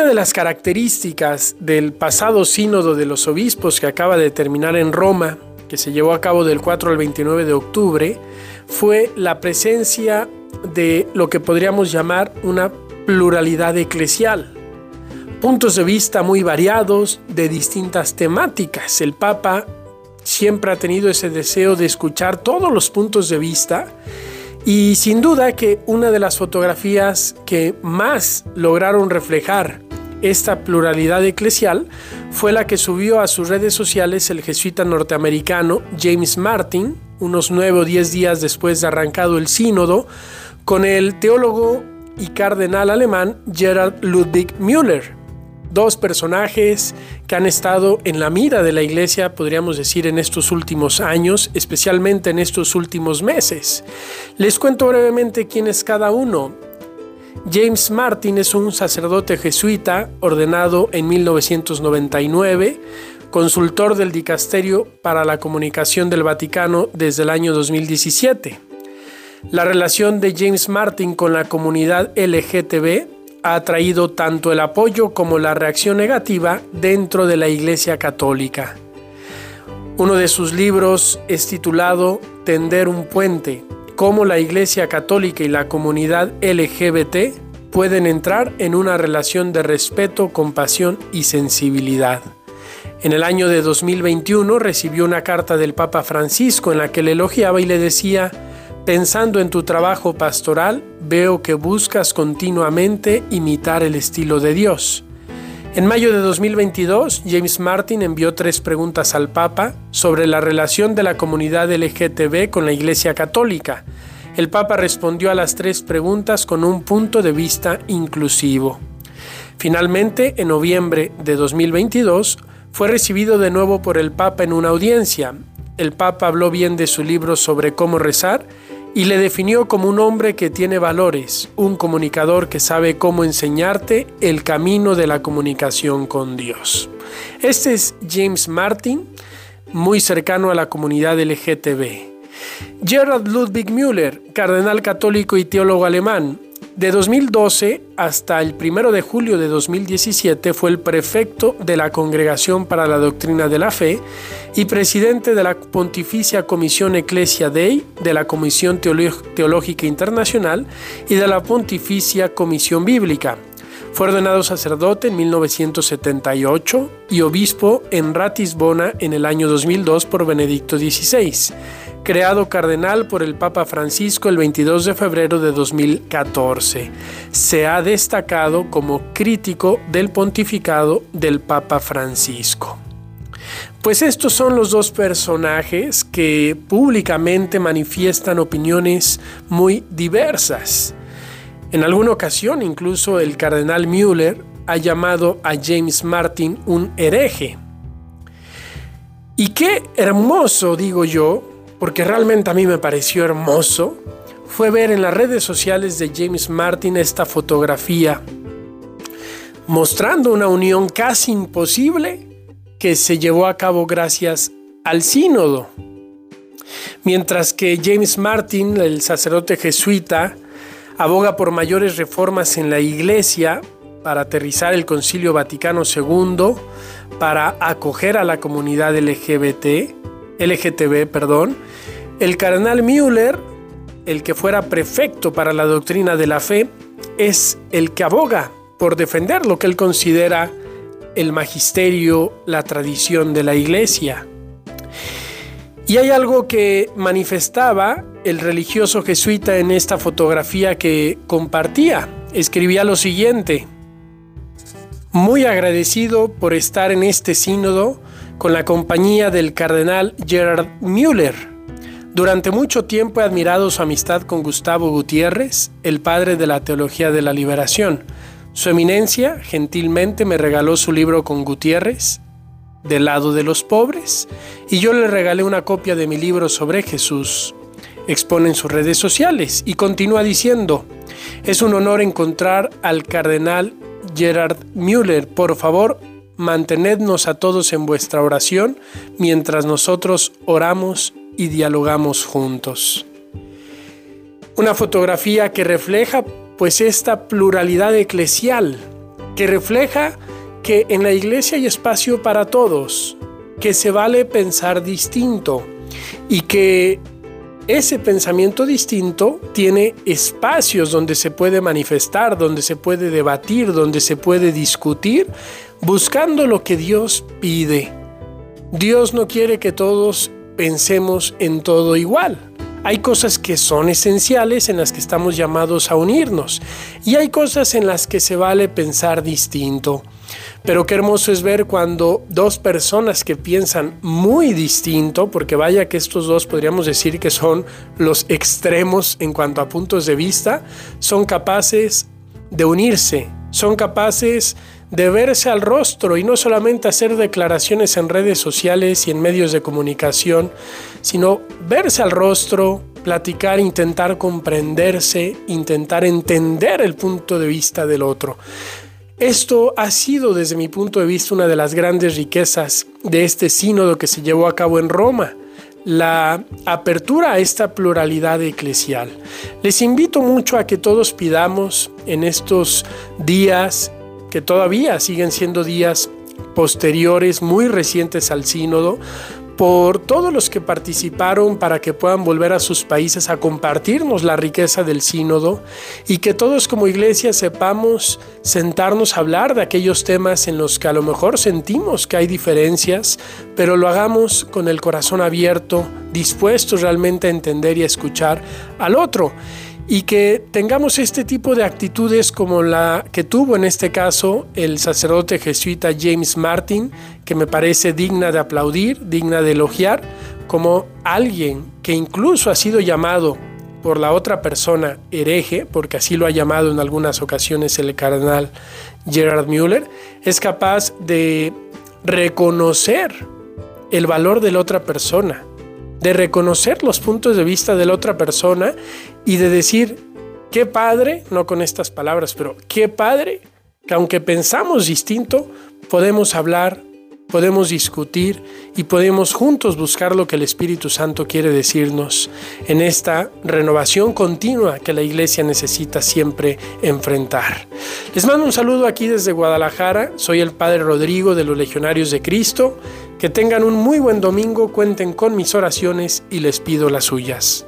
Una de las características del pasado sínodo de los obispos que acaba de terminar en Roma, que se llevó a cabo del 4 al 29 de octubre, fue la presencia de lo que podríamos llamar una pluralidad eclesial. Puntos de vista muy variados de distintas temáticas. El Papa siempre ha tenido ese deseo de escuchar todos los puntos de vista y sin duda que una de las fotografías que más lograron reflejar esta pluralidad eclesial fue la que subió a sus redes sociales el jesuita norteamericano James Martin, unos nueve o diez días después de arrancado el sínodo, con el teólogo y cardenal alemán Gerard Ludwig Müller, dos personajes que han estado en la mira de la iglesia, podríamos decir, en estos últimos años, especialmente en estos últimos meses. Les cuento brevemente quién es cada uno. James Martin es un sacerdote jesuita ordenado en 1999, consultor del Dicasterio para la Comunicación del Vaticano desde el año 2017. La relación de James Martin con la comunidad LGTB ha atraído tanto el apoyo como la reacción negativa dentro de la Iglesia Católica. Uno de sus libros es titulado Tender un puente, cómo la Iglesia Católica y la comunidad LGBT pueden entrar en una relación de respeto, compasión y sensibilidad. En el año de 2021 recibió una carta del Papa Francisco en la que le elogiaba y le decía, Pensando en tu trabajo pastoral, veo que buscas continuamente imitar el estilo de Dios. En mayo de 2022, James Martin envió tres preguntas al Papa sobre la relación de la comunidad LGTB con la Iglesia Católica. El Papa respondió a las tres preguntas con un punto de vista inclusivo. Finalmente, en noviembre de 2022, fue recibido de nuevo por el Papa en una audiencia. El Papa habló bien de su libro sobre cómo rezar y le definió como un hombre que tiene valores, un comunicador que sabe cómo enseñarte el camino de la comunicación con Dios. Este es James Martin, muy cercano a la comunidad LGTB. Gerard Ludwig Müller, cardenal católico y teólogo alemán, de 2012 hasta el 1 de julio de 2017 fue el prefecto de la Congregación para la Doctrina de la Fe y presidente de la Pontificia Comisión Ecclesia Dei, de la Comisión Teológica Internacional y de la Pontificia Comisión Bíblica. Fue ordenado sacerdote en 1978 y obispo en Ratisbona en el año 2002 por Benedicto XVI creado cardenal por el Papa Francisco el 22 de febrero de 2014. Se ha destacado como crítico del pontificado del Papa Francisco. Pues estos son los dos personajes que públicamente manifiestan opiniones muy diversas. En alguna ocasión incluso el cardenal Müller ha llamado a James Martin un hereje. Y qué hermoso, digo yo, porque realmente a mí me pareció hermoso, fue ver en las redes sociales de James Martin esta fotografía mostrando una unión casi imposible que se llevó a cabo gracias al sínodo. Mientras que James Martin, el sacerdote jesuita, aboga por mayores reformas en la iglesia para aterrizar el Concilio Vaticano II, para acoger a la comunidad LGBT, LGTB, perdón, el cardenal Müller, el que fuera prefecto para la doctrina de la fe, es el que aboga por defender lo que él considera el magisterio, la tradición de la iglesia. Y hay algo que manifestaba el religioso jesuita en esta fotografía que compartía. Escribía lo siguiente, muy agradecido por estar en este sínodo con la compañía del cardenal Gerard Müller. Durante mucho tiempo he admirado su amistad con Gustavo Gutiérrez, el padre de la Teología de la Liberación. Su eminencia gentilmente me regaló su libro con Gutiérrez, Del lado de los pobres, y yo le regalé una copia de mi libro sobre Jesús. Expone en sus redes sociales y continúa diciendo, es un honor encontrar al cardenal Gerard Müller. Por favor, mantenednos a todos en vuestra oración mientras nosotros oramos y dialogamos juntos. Una fotografía que refleja pues esta pluralidad eclesial, que refleja que en la iglesia hay espacio para todos, que se vale pensar distinto y que ese pensamiento distinto tiene espacios donde se puede manifestar, donde se puede debatir, donde se puede discutir, buscando lo que Dios pide. Dios no quiere que todos pensemos en todo igual. Hay cosas que son esenciales en las que estamos llamados a unirnos y hay cosas en las que se vale pensar distinto. Pero qué hermoso es ver cuando dos personas que piensan muy distinto, porque vaya que estos dos podríamos decir que son los extremos en cuanto a puntos de vista, son capaces de unirse, son capaces de verse al rostro y no solamente hacer declaraciones en redes sociales y en medios de comunicación, sino verse al rostro, platicar, intentar comprenderse, intentar entender el punto de vista del otro. Esto ha sido desde mi punto de vista una de las grandes riquezas de este sínodo que se llevó a cabo en Roma, la apertura a esta pluralidad eclesial. Les invito mucho a que todos pidamos en estos días, que todavía siguen siendo días posteriores, muy recientes al sínodo, por todos los que participaron para que puedan volver a sus países a compartirnos la riqueza del sínodo y que todos como iglesia sepamos sentarnos a hablar de aquellos temas en los que a lo mejor sentimos que hay diferencias, pero lo hagamos con el corazón abierto, dispuestos realmente a entender y a escuchar al otro y que tengamos este tipo de actitudes como la que tuvo en este caso el sacerdote jesuita James Martin, que me parece digna de aplaudir, digna de elogiar, como alguien que incluso ha sido llamado por la otra persona hereje, porque así lo ha llamado en algunas ocasiones el cardenal Gerard Müller, es capaz de reconocer el valor de la otra persona, de reconocer los puntos de vista de la otra persona y de decir, qué padre, no con estas palabras, pero qué padre que aunque pensamos distinto, podemos hablar, podemos discutir y podemos juntos buscar lo que el Espíritu Santo quiere decirnos en esta renovación continua que la iglesia necesita siempre enfrentar. Les mando un saludo aquí desde Guadalajara, soy el Padre Rodrigo de los Legionarios de Cristo. Que tengan un muy buen domingo, cuenten con mis oraciones y les pido las suyas.